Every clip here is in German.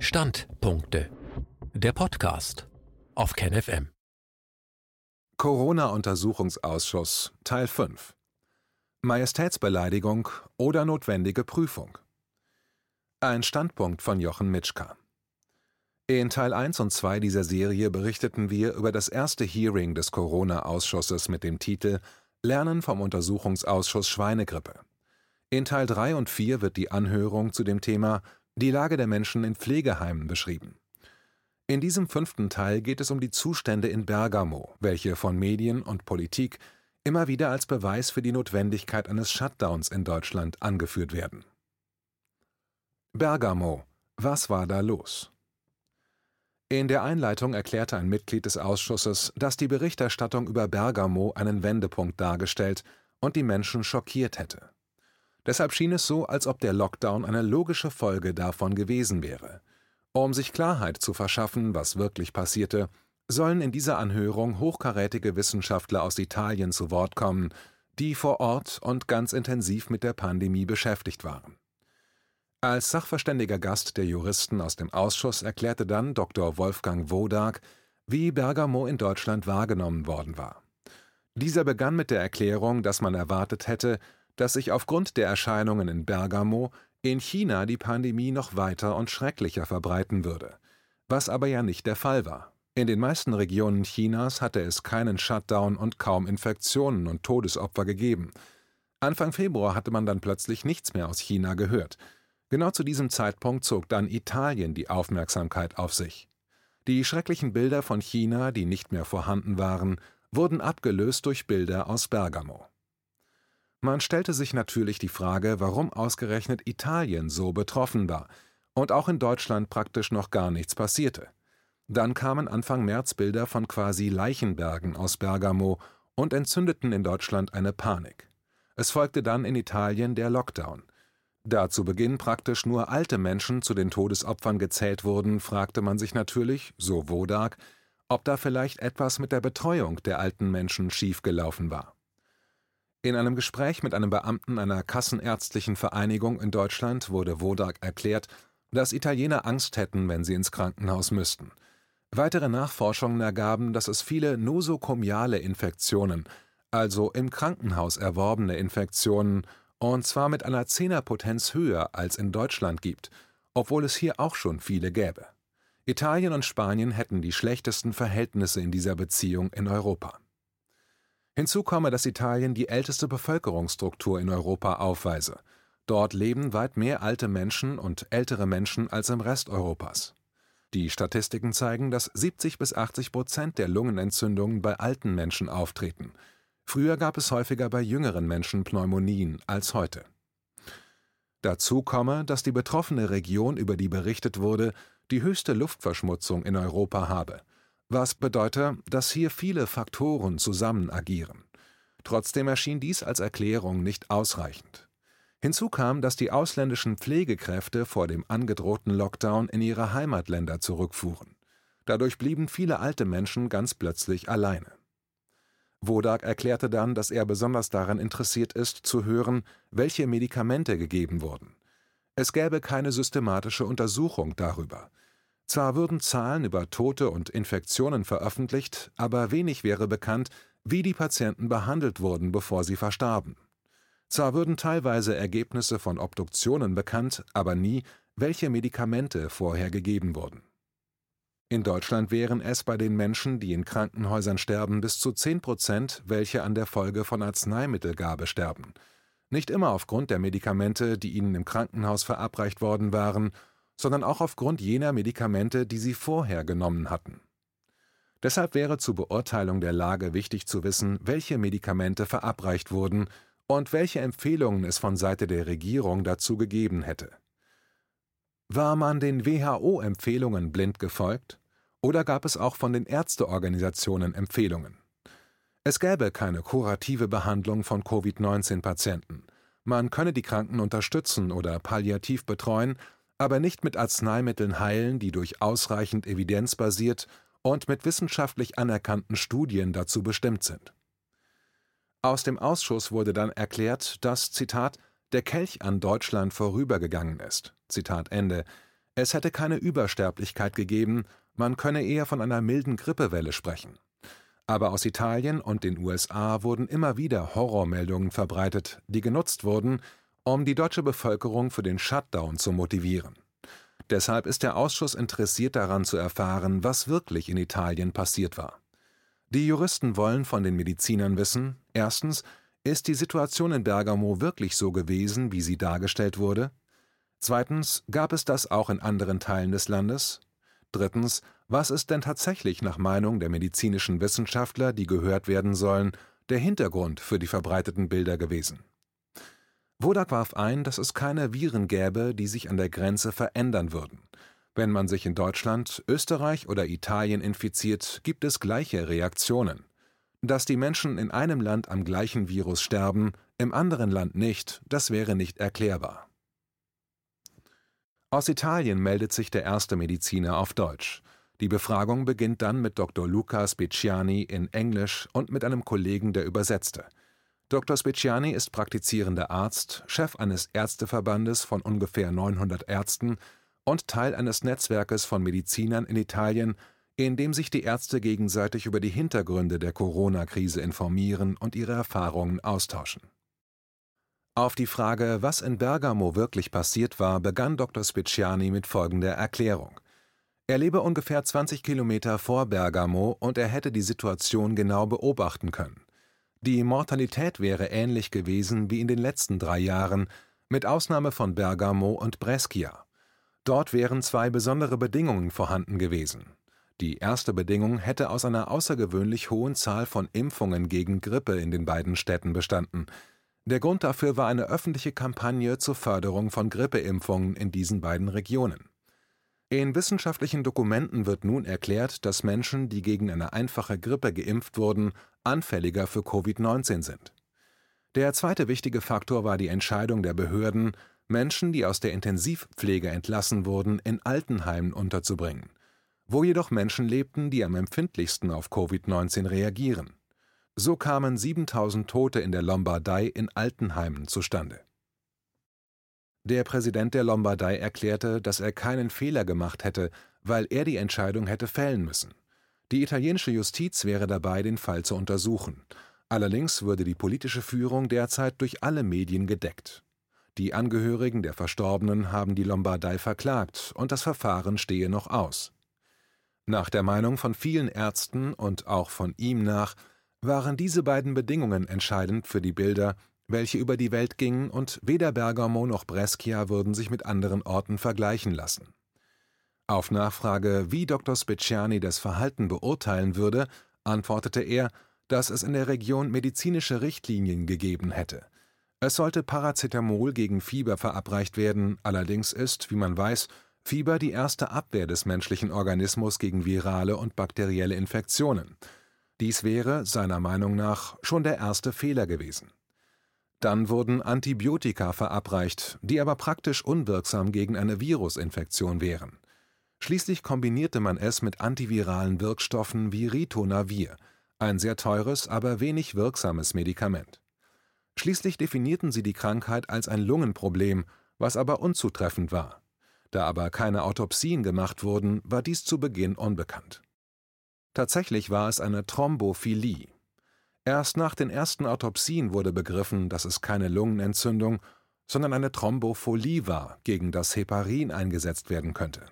Standpunkte. Der Podcast auf KenFM. Corona-Untersuchungsausschuss Teil 5 Majestätsbeleidigung oder notwendige Prüfung. Ein Standpunkt von Jochen Mitschka. In Teil 1 und 2 dieser Serie berichteten wir über das erste Hearing des Corona-Ausschusses mit dem Titel Lernen vom Untersuchungsausschuss Schweinegrippe. In Teil 3 und 4 wird die Anhörung zu dem Thema Die Lage der Menschen in Pflegeheimen beschrieben. In diesem fünften Teil geht es um die Zustände in Bergamo, welche von Medien und Politik immer wieder als Beweis für die Notwendigkeit eines Shutdowns in Deutschland angeführt werden. Bergamo. Was war da los? In der Einleitung erklärte ein Mitglied des Ausschusses, dass die Berichterstattung über Bergamo einen Wendepunkt dargestellt und die Menschen schockiert hätte. Deshalb schien es so, als ob der Lockdown eine logische Folge davon gewesen wäre. Um sich Klarheit zu verschaffen, was wirklich passierte, sollen in dieser Anhörung hochkarätige Wissenschaftler aus Italien zu Wort kommen, die vor Ort und ganz intensiv mit der Pandemie beschäftigt waren. Als sachverständiger Gast der Juristen aus dem Ausschuss erklärte dann Dr. Wolfgang Wodak, wie Bergamo in Deutschland wahrgenommen worden war. Dieser begann mit der Erklärung, dass man erwartet hätte, dass sich aufgrund der Erscheinungen in Bergamo in China die Pandemie noch weiter und schrecklicher verbreiten würde, was aber ja nicht der Fall war. In den meisten Regionen Chinas hatte es keinen Shutdown und kaum Infektionen und Todesopfer gegeben. Anfang Februar hatte man dann plötzlich nichts mehr aus China gehört, Genau zu diesem Zeitpunkt zog dann Italien die Aufmerksamkeit auf sich. Die schrecklichen Bilder von China, die nicht mehr vorhanden waren, wurden abgelöst durch Bilder aus Bergamo. Man stellte sich natürlich die Frage, warum ausgerechnet Italien so betroffen war und auch in Deutschland praktisch noch gar nichts passierte. Dann kamen Anfang März Bilder von quasi Leichenbergen aus Bergamo und entzündeten in Deutschland eine Panik. Es folgte dann in Italien der Lockdown – da zu Beginn praktisch nur alte Menschen zu den Todesopfern gezählt wurden, fragte man sich natürlich, so Wodak, ob da vielleicht etwas mit der Betreuung der alten Menschen schiefgelaufen war. In einem Gespräch mit einem Beamten einer Kassenärztlichen Vereinigung in Deutschland wurde Wodak erklärt, dass Italiener Angst hätten, wenn sie ins Krankenhaus müssten. Weitere Nachforschungen ergaben, dass es viele nosokomiale Infektionen, also im Krankenhaus erworbene Infektionen und zwar mit einer Zehnerpotenz höher als in Deutschland gibt, obwohl es hier auch schon viele gäbe. Italien und Spanien hätten die schlechtesten Verhältnisse in dieser Beziehung in Europa. Hinzu komme, dass Italien die älteste Bevölkerungsstruktur in Europa aufweise. Dort leben weit mehr alte Menschen und ältere Menschen als im Rest Europas. Die Statistiken zeigen, dass 70 bis 80 Prozent der Lungenentzündungen bei alten Menschen auftreten – Früher gab es häufiger bei jüngeren Menschen Pneumonien als heute. Dazu komme, dass die betroffene Region, über die berichtet wurde, die höchste Luftverschmutzung in Europa habe, was bedeutet, dass hier viele Faktoren zusammen agieren. Trotzdem erschien dies als Erklärung nicht ausreichend. Hinzu kam, dass die ausländischen Pflegekräfte vor dem angedrohten Lockdown in ihre Heimatländer zurückfuhren. Dadurch blieben viele alte Menschen ganz plötzlich alleine. Wodak erklärte dann, dass er besonders daran interessiert ist, zu hören, welche Medikamente gegeben wurden. Es gäbe keine systematische Untersuchung darüber. Zwar würden Zahlen über Tote und Infektionen veröffentlicht, aber wenig wäre bekannt, wie die Patienten behandelt wurden, bevor sie verstarben. Zwar würden teilweise Ergebnisse von Obduktionen bekannt, aber nie, welche Medikamente vorher gegeben wurden. In Deutschland wären es bei den Menschen, die in Krankenhäusern sterben, bis zu 10 Prozent, welche an der Folge von Arzneimittelgabe sterben. Nicht immer aufgrund der Medikamente, die ihnen im Krankenhaus verabreicht worden waren, sondern auch aufgrund jener Medikamente, die sie vorher genommen hatten. Deshalb wäre zur Beurteilung der Lage wichtig zu wissen, welche Medikamente verabreicht wurden und welche Empfehlungen es von Seite der Regierung dazu gegeben hätte. War man den WHO-Empfehlungen blind gefolgt? Oder gab es auch von den Ärzteorganisationen Empfehlungen? Es gäbe keine kurative Behandlung von Covid-19-Patienten. Man könne die Kranken unterstützen oder palliativ betreuen, aber nicht mit Arzneimitteln heilen, die durch ausreichend Evidenz basiert und mit wissenschaftlich anerkannten Studien dazu bestimmt sind. Aus dem Ausschuss wurde dann erklärt, dass, Zitat, der Kelch an Deutschland vorübergegangen ist. Zitat Ende. Es hätte keine Übersterblichkeit gegeben, man könne eher von einer milden Grippewelle sprechen. Aber aus Italien und den USA wurden immer wieder Horrormeldungen verbreitet, die genutzt wurden, um die deutsche Bevölkerung für den Shutdown zu motivieren. Deshalb ist der Ausschuss interessiert daran zu erfahren, was wirklich in Italien passiert war. Die Juristen wollen von den Medizinern wissen: Erstens, ist die Situation in Bergamo wirklich so gewesen, wie sie dargestellt wurde? Zweitens, gab es das auch in anderen Teilen des Landes? Drittens, was ist denn tatsächlich nach Meinung der medizinischen Wissenschaftler, die gehört werden sollen, der Hintergrund für die verbreiteten Bilder gewesen? Wodak warf ein, dass es keine Viren gäbe, die sich an der Grenze verändern würden. Wenn man sich in Deutschland, Österreich oder Italien infiziert, gibt es gleiche Reaktionen. Dass die Menschen in einem Land am gleichen Virus sterben, im anderen Land nicht, das wäre nicht erklärbar. Aus Italien meldet sich der erste Mediziner auf Deutsch. Die Befragung beginnt dann mit Dr. Luca Speciani in Englisch und mit einem Kollegen, der übersetzte. Dr. Speciani ist praktizierender Arzt, Chef eines Ärzteverbandes von ungefähr 900 Ärzten und Teil eines Netzwerkes von Medizinern in Italien, in dem sich die Ärzte gegenseitig über die Hintergründe der Corona-Krise informieren und ihre Erfahrungen austauschen. Auf die Frage, was in Bergamo wirklich passiert war, begann Dr. Speciani mit folgender Erklärung. Er lebe ungefähr 20 Kilometer vor Bergamo und er hätte die Situation genau beobachten können. Die Mortalität wäre ähnlich gewesen wie in den letzten drei Jahren, mit Ausnahme von Bergamo und Brescia. Dort wären zwei besondere Bedingungen vorhanden gewesen. Die erste Bedingung hätte aus einer außergewöhnlich hohen Zahl von Impfungen gegen Grippe in den beiden Städten bestanden – der Grund dafür war eine öffentliche Kampagne zur Förderung von Grippeimpfungen in diesen beiden Regionen. In wissenschaftlichen Dokumenten wird nun erklärt, dass Menschen, die gegen eine einfache Grippe geimpft wurden, anfälliger für Covid-19 sind. Der zweite wichtige Faktor war die Entscheidung der Behörden, Menschen, die aus der Intensivpflege entlassen wurden, in Altenheimen unterzubringen, wo jedoch Menschen lebten, die am empfindlichsten auf Covid-19 reagieren. So kamen 7000 Tote in der Lombardei in Altenheimen zustande. Der Präsident der Lombardei erklärte, dass er keinen Fehler gemacht hätte, weil er die Entscheidung hätte fällen müssen. Die italienische Justiz wäre dabei, den Fall zu untersuchen. Allerdings würde die politische Führung derzeit durch alle Medien gedeckt. Die Angehörigen der Verstorbenen haben die Lombardei verklagt und das Verfahren stehe noch aus. Nach der Meinung von vielen Ärzten und auch von ihm nach waren diese beiden Bedingungen entscheidend für die Bilder, welche über die Welt gingen, und weder Bergamo noch Brescia würden sich mit anderen Orten vergleichen lassen. Auf Nachfrage, wie Dr. Speciani das Verhalten beurteilen würde, antwortete er, dass es in der Region medizinische Richtlinien gegeben hätte. Es sollte Paracetamol gegen Fieber verabreicht werden, allerdings ist, wie man weiß, Fieber die erste Abwehr des menschlichen Organismus gegen virale und bakterielle Infektionen. Dies wäre, seiner Meinung nach, schon der erste Fehler gewesen. Dann wurden Antibiotika verabreicht, die aber praktisch unwirksam gegen eine Virusinfektion wären. Schließlich kombinierte man es mit antiviralen Wirkstoffen wie Ritonavir, ein sehr teures, aber wenig wirksames Medikament. Schließlich definierten sie die Krankheit als ein Lungenproblem, was aber unzutreffend war. Da aber keine Autopsien gemacht wurden, war dies zu Beginn unbekannt. Tatsächlich war es eine Thrombophilie. Erst nach den ersten Autopsien wurde begriffen, dass es keine Lungenentzündung, sondern eine Thrombophilie war, gegen das Heparin eingesetzt werden könnte.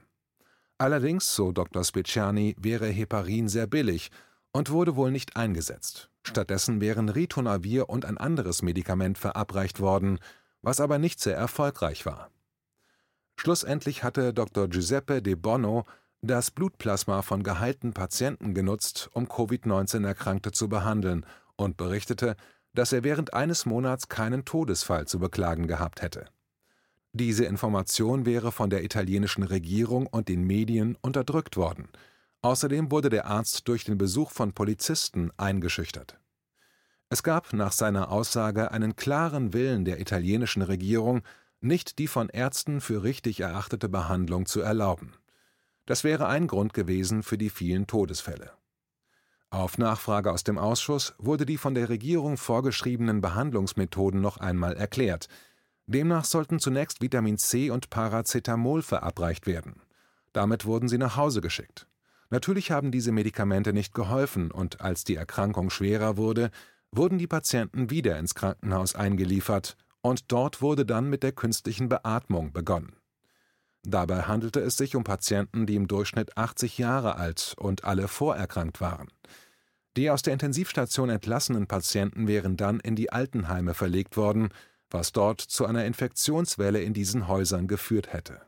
Allerdings, so Dr. Speciani, wäre Heparin sehr billig und wurde wohl nicht eingesetzt. Stattdessen wären Ritonavir und ein anderes Medikament verabreicht worden, was aber nicht sehr erfolgreich war. Schlussendlich hatte Dr. Giuseppe De Bono das Blutplasma von geheilten Patienten genutzt, um Covid-19-Erkrankte zu behandeln, und berichtete, dass er während eines Monats keinen Todesfall zu beklagen gehabt hätte. Diese Information wäre von der italienischen Regierung und den Medien unterdrückt worden. Außerdem wurde der Arzt durch den Besuch von Polizisten eingeschüchtert. Es gab nach seiner Aussage einen klaren Willen der italienischen Regierung, nicht die von Ärzten für richtig erachtete Behandlung zu erlauben. Das wäre ein Grund gewesen für die vielen Todesfälle. Auf Nachfrage aus dem Ausschuss wurde die von der Regierung vorgeschriebenen Behandlungsmethoden noch einmal erklärt. Demnach sollten zunächst Vitamin C und Paracetamol verabreicht werden. Damit wurden sie nach Hause geschickt. Natürlich haben diese Medikamente nicht geholfen und als die Erkrankung schwerer wurde, wurden die Patienten wieder ins Krankenhaus eingeliefert und dort wurde dann mit der künstlichen Beatmung begonnen. Dabei handelte es sich um Patienten, die im Durchschnitt 80 Jahre alt und alle vorerkrankt waren. Die aus der Intensivstation entlassenen Patienten wären dann in die Altenheime verlegt worden, was dort zu einer Infektionswelle in diesen Häusern geführt hätte.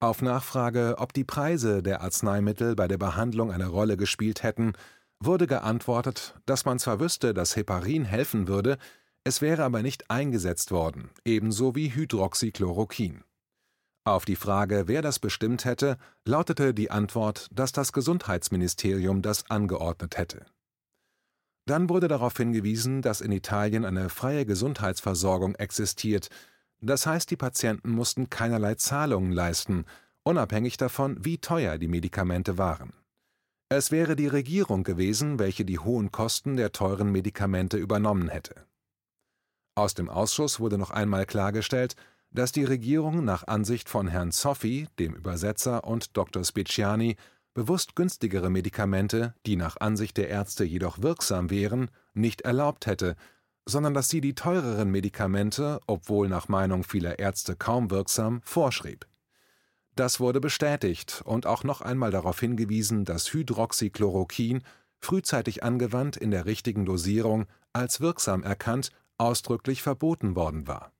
Auf Nachfrage, ob die Preise der Arzneimittel bei der Behandlung eine Rolle gespielt hätten, wurde geantwortet, dass man zwar wüsste, dass Heparin helfen würde, es wäre aber nicht eingesetzt worden, ebenso wie Hydroxychloroquin. Auf die Frage, wer das bestimmt hätte, lautete die Antwort, dass das Gesundheitsministerium das angeordnet hätte. Dann wurde darauf hingewiesen, dass in Italien eine freie Gesundheitsversorgung existiert, das heißt, die Patienten mussten keinerlei Zahlungen leisten, unabhängig davon, wie teuer die Medikamente waren. Es wäre die Regierung gewesen, welche die hohen Kosten der teuren Medikamente übernommen hätte. Aus dem Ausschuss wurde noch einmal klargestellt, dass die Regierung nach Ansicht von Herrn Zoffi, dem Übersetzer, und Dr. Speciani bewusst günstigere Medikamente, die nach Ansicht der Ärzte jedoch wirksam wären, nicht erlaubt hätte, sondern dass sie die teureren Medikamente, obwohl nach Meinung vieler Ärzte kaum wirksam, vorschrieb. Das wurde bestätigt und auch noch einmal darauf hingewiesen, dass Hydroxychloroquin frühzeitig angewandt in der richtigen Dosierung als wirksam erkannt, ausdrücklich verboten worden war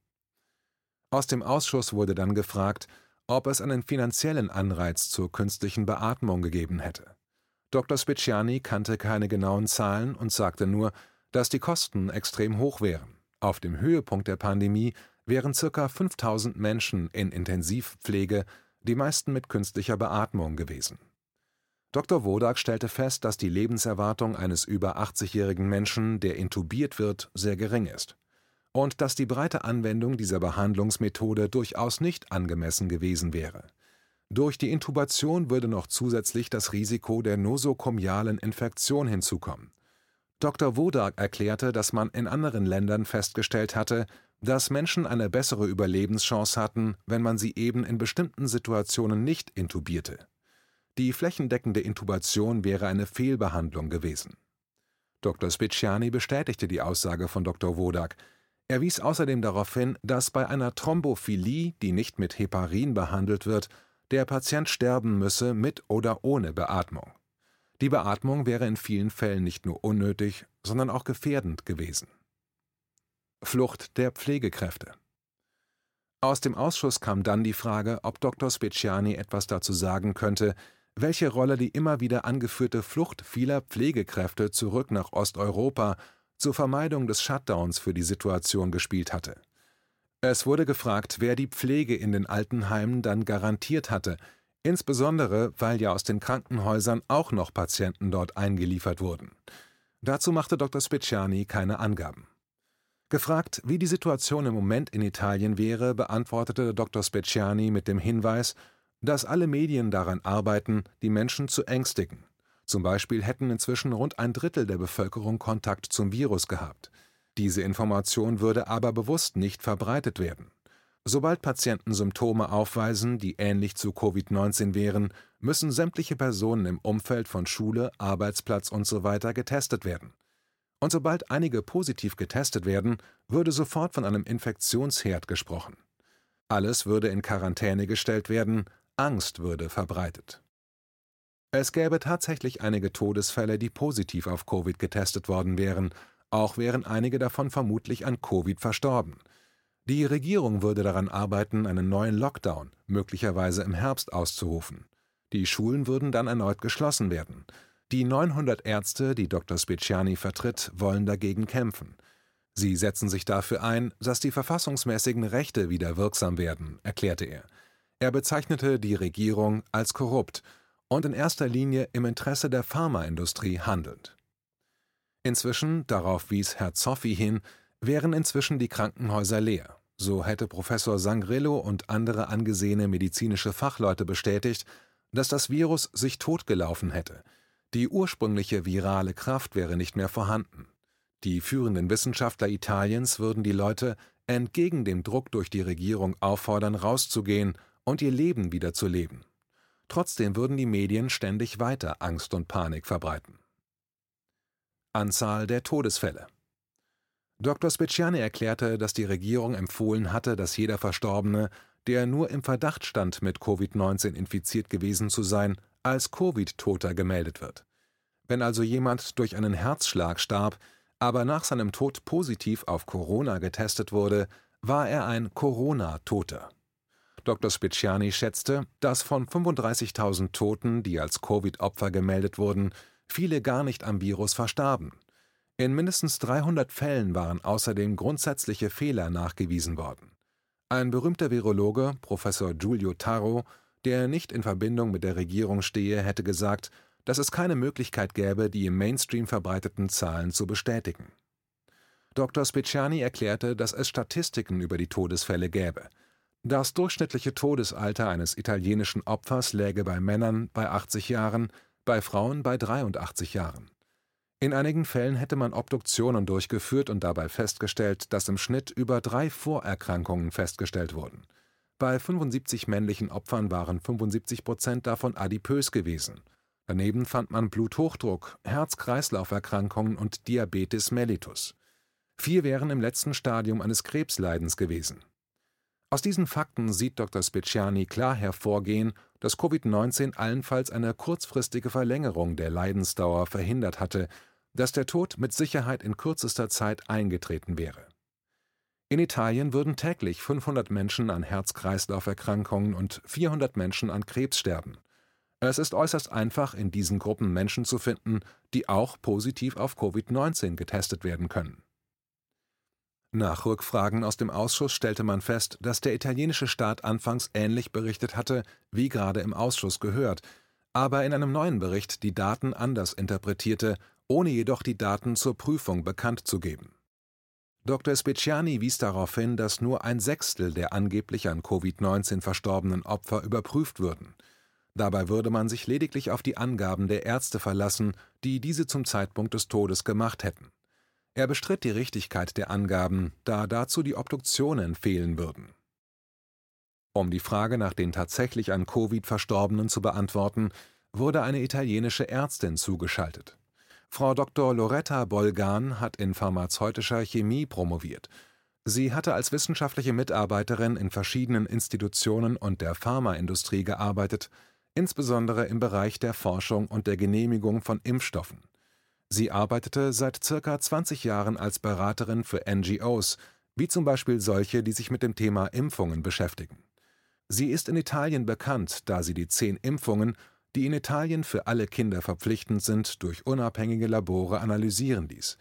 aus dem Ausschuss wurde dann gefragt, ob es einen finanziellen Anreiz zur künstlichen Beatmung gegeben hätte. Dr. Speciani kannte keine genauen Zahlen und sagte nur, dass die Kosten extrem hoch wären. Auf dem Höhepunkt der Pandemie wären ca. 5000 Menschen in Intensivpflege, die meisten mit künstlicher Beatmung gewesen. Dr. Wodak stellte fest, dass die Lebenserwartung eines über 80-jährigen Menschen, der intubiert wird, sehr gering ist und dass die breite Anwendung dieser Behandlungsmethode durchaus nicht angemessen gewesen wäre. Durch die Intubation würde noch zusätzlich das Risiko der nosokomialen Infektion hinzukommen. Dr. Wodak erklärte, dass man in anderen Ländern festgestellt hatte, dass Menschen eine bessere Überlebenschance hatten, wenn man sie eben in bestimmten Situationen nicht intubierte. Die flächendeckende Intubation wäre eine Fehlbehandlung gewesen. Dr. Speciani bestätigte die Aussage von Dr. Wodak, er wies außerdem darauf hin, dass bei einer Thrombophilie, die nicht mit Heparin behandelt wird, der Patient sterben müsse mit oder ohne Beatmung. Die Beatmung wäre in vielen Fällen nicht nur unnötig, sondern auch gefährdend gewesen. Flucht der Pflegekräfte Aus dem Ausschuss kam dann die Frage, ob Dr. Speciani etwas dazu sagen könnte, welche Rolle die immer wieder angeführte Flucht vieler Pflegekräfte zurück nach Osteuropa zur Vermeidung des Shutdowns für die Situation gespielt hatte. Es wurde gefragt, wer die Pflege in den Altenheimen dann garantiert hatte, insbesondere weil ja aus den Krankenhäusern auch noch Patienten dort eingeliefert wurden. Dazu machte Dr. Speciani keine Angaben. Gefragt, wie die Situation im Moment in Italien wäre, beantwortete Dr. Speciani mit dem Hinweis, dass alle Medien daran arbeiten, die Menschen zu ängstigen. Zum Beispiel hätten inzwischen rund ein Drittel der Bevölkerung Kontakt zum Virus gehabt. Diese Information würde aber bewusst nicht verbreitet werden. Sobald Patienten Symptome aufweisen, die ähnlich zu Covid-19 wären, müssen sämtliche Personen im Umfeld von Schule, Arbeitsplatz usw. So getestet werden. Und sobald einige positiv getestet werden, würde sofort von einem Infektionsherd gesprochen. Alles würde in Quarantäne gestellt werden, Angst würde verbreitet. Es gäbe tatsächlich einige Todesfälle, die positiv auf Covid getestet worden wären, auch wären einige davon vermutlich an Covid verstorben. Die Regierung würde daran arbeiten, einen neuen Lockdown, möglicherweise im Herbst, auszurufen. Die Schulen würden dann erneut geschlossen werden. Die 900 Ärzte, die Dr. Speciani vertritt, wollen dagegen kämpfen. Sie setzen sich dafür ein, dass die verfassungsmäßigen Rechte wieder wirksam werden, erklärte er. Er bezeichnete die Regierung als korrupt und in erster Linie im Interesse der Pharmaindustrie handelnd. Inzwischen, darauf wies Herr Zoffi hin, wären inzwischen die Krankenhäuser leer. So hätte Professor Sangrillo und andere angesehene medizinische Fachleute bestätigt, dass das Virus sich totgelaufen hätte. Die ursprüngliche virale Kraft wäre nicht mehr vorhanden. Die führenden Wissenschaftler Italiens würden die Leute entgegen dem Druck durch die Regierung auffordern, rauszugehen und ihr Leben wieder zu leben. Trotzdem würden die Medien ständig weiter Angst und Panik verbreiten. Anzahl der Todesfälle Dr. Speciani erklärte, dass die Regierung empfohlen hatte, dass jeder Verstorbene, der nur im Verdacht stand, mit Covid-19 infiziert gewesen zu sein, als Covid-Toter gemeldet wird. Wenn also jemand durch einen Herzschlag starb, aber nach seinem Tod positiv auf Corona getestet wurde, war er ein Corona-Toter. Dr. Speciani schätzte, dass von 35.000 Toten, die als Covid-Opfer gemeldet wurden, viele gar nicht am Virus verstarben. In mindestens 300 Fällen waren außerdem grundsätzliche Fehler nachgewiesen worden. Ein berühmter Virologe, Professor Giulio Taro, der nicht in Verbindung mit der Regierung stehe, hätte gesagt, dass es keine Möglichkeit gäbe, die im Mainstream verbreiteten Zahlen zu bestätigen. Dr. Speciani erklärte, dass es Statistiken über die Todesfälle gäbe. Das durchschnittliche Todesalter eines italienischen Opfers läge bei Männern bei 80 Jahren, bei Frauen bei 83 Jahren. In einigen Fällen hätte man Obduktionen durchgeführt und dabei festgestellt, dass im Schnitt über drei Vorerkrankungen festgestellt wurden. Bei 75 männlichen Opfern waren 75 Prozent davon adipös gewesen. Daneben fand man Bluthochdruck, Herz-Kreislauf-Erkrankungen und Diabetes mellitus. Vier wären im letzten Stadium eines Krebsleidens gewesen. Aus diesen Fakten sieht Dr. Speciani klar hervorgehen, dass Covid-19 allenfalls eine kurzfristige Verlängerung der Leidensdauer verhindert hatte dass der Tod mit Sicherheit in kürzester Zeit eingetreten wäre. In Italien würden täglich 500 Menschen an Herz-Kreislauf-Erkrankungen und 400 Menschen an Krebs sterben. Es ist äußerst einfach, in diesen Gruppen Menschen zu finden, die auch positiv auf Covid-19 getestet werden können. Nach Rückfragen aus dem Ausschuss stellte man fest, dass der italienische Staat anfangs ähnlich berichtet hatte, wie gerade im Ausschuss gehört, aber in einem neuen Bericht die Daten anders interpretierte ohne jedoch die Daten zur Prüfung bekannt zu geben. Dr. Speciani wies darauf hin, dass nur ein Sechstel der angeblich an Covid-19 verstorbenen Opfer überprüft würden. Dabei würde man sich lediglich auf die Angaben der Ärzte verlassen, die diese zum Zeitpunkt des Todes gemacht hätten. Er bestritt die Richtigkeit der Angaben, da dazu die Obduktionen fehlen würden. Um die Frage nach den tatsächlich an Covid Verstorbenen zu beantworten, wurde eine italienische Ärztin zugeschaltet. Frau Dr. Loretta Bolgan hat in pharmazeutischer Chemie promoviert. Sie hatte als wissenschaftliche Mitarbeiterin in verschiedenen Institutionen und der Pharmaindustrie gearbeitet, insbesondere im Bereich der Forschung und der Genehmigung von Impfstoffen. Sie arbeitete seit circa 20 Jahren als Beraterin für NGOs, wie zum Beispiel solche, die sich mit dem Thema Impfungen beschäftigen. Sie ist in Italien bekannt, da sie die zehn Impfungen die in Italien für alle Kinder verpflichtend sind, durch unabhängige Labore analysieren ließ.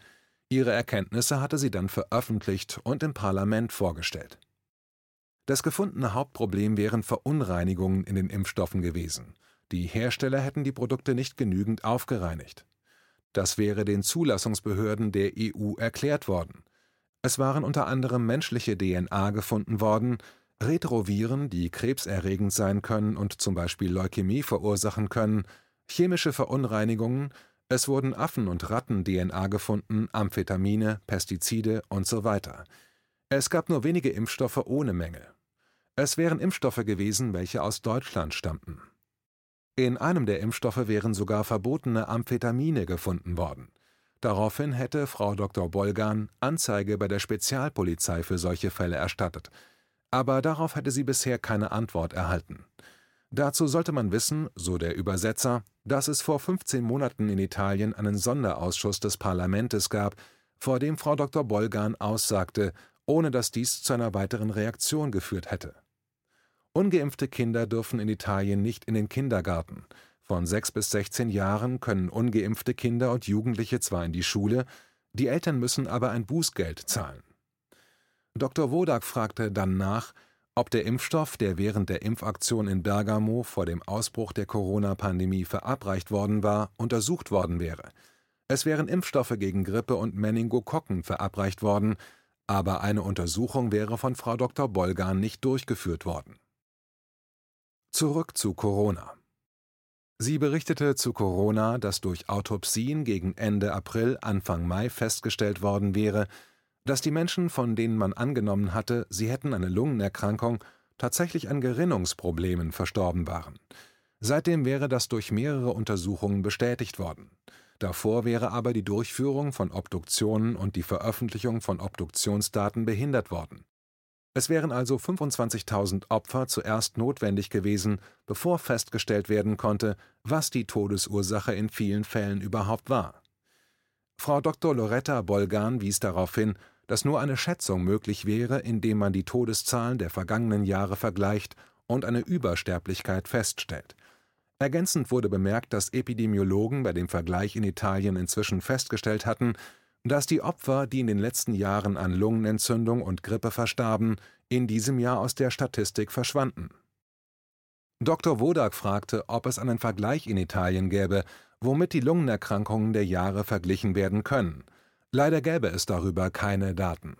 Ihre Erkenntnisse hatte sie dann veröffentlicht und im Parlament vorgestellt. Das gefundene Hauptproblem wären Verunreinigungen in den Impfstoffen gewesen. Die Hersteller hätten die Produkte nicht genügend aufgereinigt. Das wäre den Zulassungsbehörden der EU erklärt worden. Es waren unter anderem menschliche DNA gefunden worden, Retroviren, die krebserregend sein können und zum Beispiel Leukämie verursachen können, chemische Verunreinigungen, es wurden Affen- und Ratten-DNA gefunden, Amphetamine, Pestizide und so weiter. Es gab nur wenige Impfstoffe ohne Mängel. Es wären Impfstoffe gewesen, welche aus Deutschland stammten. In einem der Impfstoffe wären sogar verbotene Amphetamine gefunden worden. Daraufhin hätte Frau Dr. Bolgan Anzeige bei der Spezialpolizei für solche Fälle erstattet – aber darauf hatte sie bisher keine Antwort erhalten. Dazu sollte man wissen, so der Übersetzer, dass es vor 15 Monaten in Italien einen Sonderausschuss des Parlamentes gab, vor dem Frau Dr. Bolgan aussagte, ohne dass dies zu einer weiteren Reaktion geführt hätte. Ungeimpfte Kinder dürfen in Italien nicht in den Kindergarten. Von 6 bis 16 Jahren können ungeimpfte Kinder und Jugendliche zwar in die Schule, die Eltern müssen aber ein Bußgeld zahlen. Dr. Wodak fragte dann nach, ob der Impfstoff, der während der Impfaktion in Bergamo vor dem Ausbruch der Corona-Pandemie verabreicht worden war, untersucht worden wäre. Es wären Impfstoffe gegen Grippe und Meningokokken verabreicht worden, aber eine Untersuchung wäre von Frau Dr. Bolgan nicht durchgeführt worden. Zurück zu Corona. Sie berichtete zu Corona, dass durch Autopsien gegen Ende April, Anfang Mai festgestellt worden wäre, dass die Menschen, von denen man angenommen hatte, sie hätten eine Lungenerkrankung, tatsächlich an Gerinnungsproblemen verstorben waren. Seitdem wäre das durch mehrere Untersuchungen bestätigt worden. Davor wäre aber die Durchführung von Obduktionen und die Veröffentlichung von Obduktionsdaten behindert worden. Es wären also 25.000 Opfer zuerst notwendig gewesen, bevor festgestellt werden konnte, was die Todesursache in vielen Fällen überhaupt war. Frau Dr. Loretta Bolgan wies darauf hin, dass nur eine Schätzung möglich wäre, indem man die Todeszahlen der vergangenen Jahre vergleicht und eine Übersterblichkeit feststellt. Ergänzend wurde bemerkt, dass Epidemiologen bei dem Vergleich in Italien inzwischen festgestellt hatten, dass die Opfer, die in den letzten Jahren an Lungenentzündung und Grippe verstarben, in diesem Jahr aus der Statistik verschwanden. Dr. Wodak fragte, ob es einen Vergleich in Italien gäbe, womit die Lungenerkrankungen der Jahre verglichen werden können. Leider gäbe es darüber keine Daten.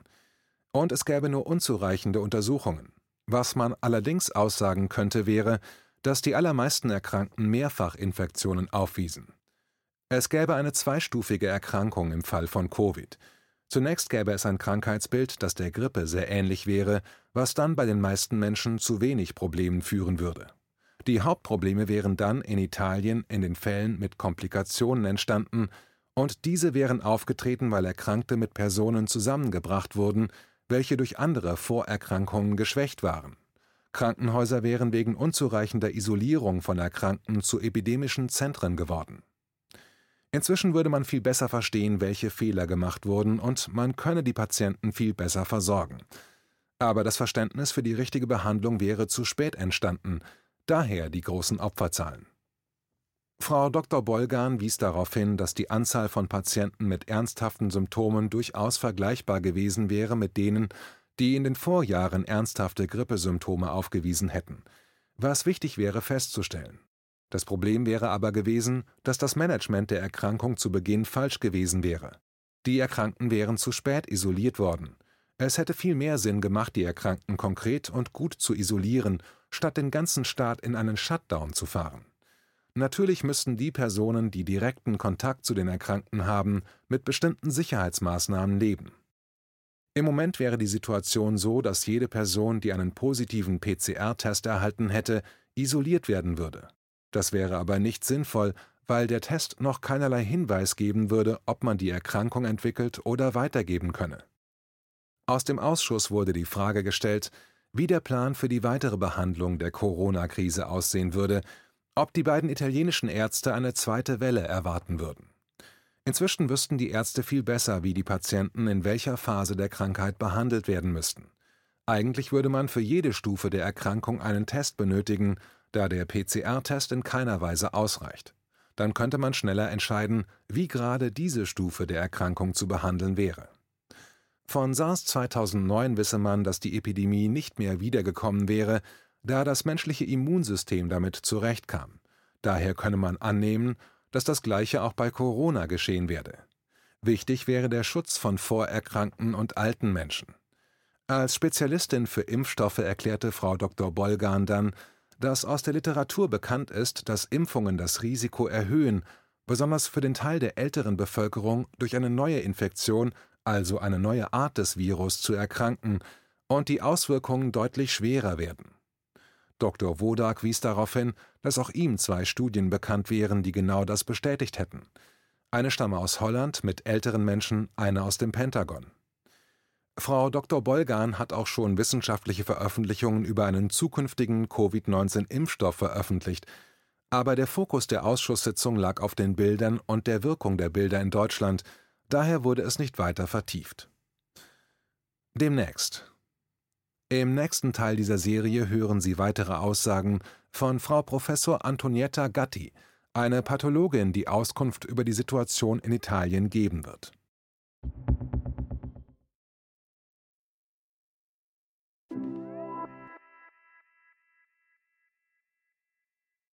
Und es gäbe nur unzureichende Untersuchungen. Was man allerdings aussagen könnte, wäre, dass die allermeisten Erkrankten Mehrfachinfektionen aufwiesen. Es gäbe eine zweistufige Erkrankung im Fall von Covid. Zunächst gäbe es ein Krankheitsbild, das der Grippe sehr ähnlich wäre, was dann bei den meisten Menschen zu wenig Problemen führen würde. Die Hauptprobleme wären dann in Italien in den Fällen mit Komplikationen entstanden, und diese wären aufgetreten, weil Erkrankte mit Personen zusammengebracht wurden, welche durch andere Vorerkrankungen geschwächt waren. Krankenhäuser wären wegen unzureichender Isolierung von Erkrankten zu epidemischen Zentren geworden. Inzwischen würde man viel besser verstehen, welche Fehler gemacht wurden, und man könne die Patienten viel besser versorgen. Aber das Verständnis für die richtige Behandlung wäre zu spät entstanden, daher die großen Opferzahlen. Frau Dr. Bolgan wies darauf hin, dass die Anzahl von Patienten mit ernsthaften Symptomen durchaus vergleichbar gewesen wäre mit denen, die in den Vorjahren ernsthafte Grippesymptome aufgewiesen hätten, was wichtig wäre festzustellen. Das Problem wäre aber gewesen, dass das Management der Erkrankung zu Beginn falsch gewesen wäre. Die Erkrankten wären zu spät isoliert worden. Es hätte viel mehr Sinn gemacht, die Erkrankten konkret und gut zu isolieren, statt den ganzen Staat in einen Shutdown zu fahren. Natürlich müssten die Personen, die direkten Kontakt zu den Erkrankten haben, mit bestimmten Sicherheitsmaßnahmen leben. Im Moment wäre die Situation so, dass jede Person, die einen positiven PCR-Test erhalten hätte, isoliert werden würde. Das wäre aber nicht sinnvoll, weil der Test noch keinerlei Hinweis geben würde, ob man die Erkrankung entwickelt oder weitergeben könne. Aus dem Ausschuss wurde die Frage gestellt, wie der Plan für die weitere Behandlung der Corona-Krise aussehen würde, ob die beiden italienischen Ärzte eine zweite Welle erwarten würden. Inzwischen wüssten die Ärzte viel besser, wie die Patienten in welcher Phase der Krankheit behandelt werden müssten. Eigentlich würde man für jede Stufe der Erkrankung einen Test benötigen, da der PCR-Test in keiner Weise ausreicht. Dann könnte man schneller entscheiden, wie gerade diese Stufe der Erkrankung zu behandeln wäre. Von SARS 2009 wisse man, dass die Epidemie nicht mehr wiedergekommen wäre, da das menschliche Immunsystem damit zurechtkam. Daher könne man annehmen, dass das Gleiche auch bei Corona geschehen werde. Wichtig wäre der Schutz von vorerkrankten und alten Menschen. Als Spezialistin für Impfstoffe erklärte Frau Dr. Bolgan dann, dass aus der Literatur bekannt ist, dass Impfungen das Risiko erhöhen, besonders für den Teil der älteren Bevölkerung durch eine neue Infektion, also eine neue Art des Virus, zu erkranken und die Auswirkungen deutlich schwerer werden. Dr. Wodak wies darauf hin, dass auch ihm zwei Studien bekannt wären, die genau das bestätigt hätten. Eine stamme aus Holland mit älteren Menschen, eine aus dem Pentagon. Frau Dr. Bolgan hat auch schon wissenschaftliche Veröffentlichungen über einen zukünftigen Covid-19-Impfstoff veröffentlicht, aber der Fokus der Ausschusssitzung lag auf den Bildern und der Wirkung der Bilder in Deutschland, daher wurde es nicht weiter vertieft. Demnächst. Im nächsten Teil dieser Serie hören Sie weitere Aussagen von Frau Professor Antonietta Gatti, eine Pathologin, die Auskunft über die Situation in Italien geben wird.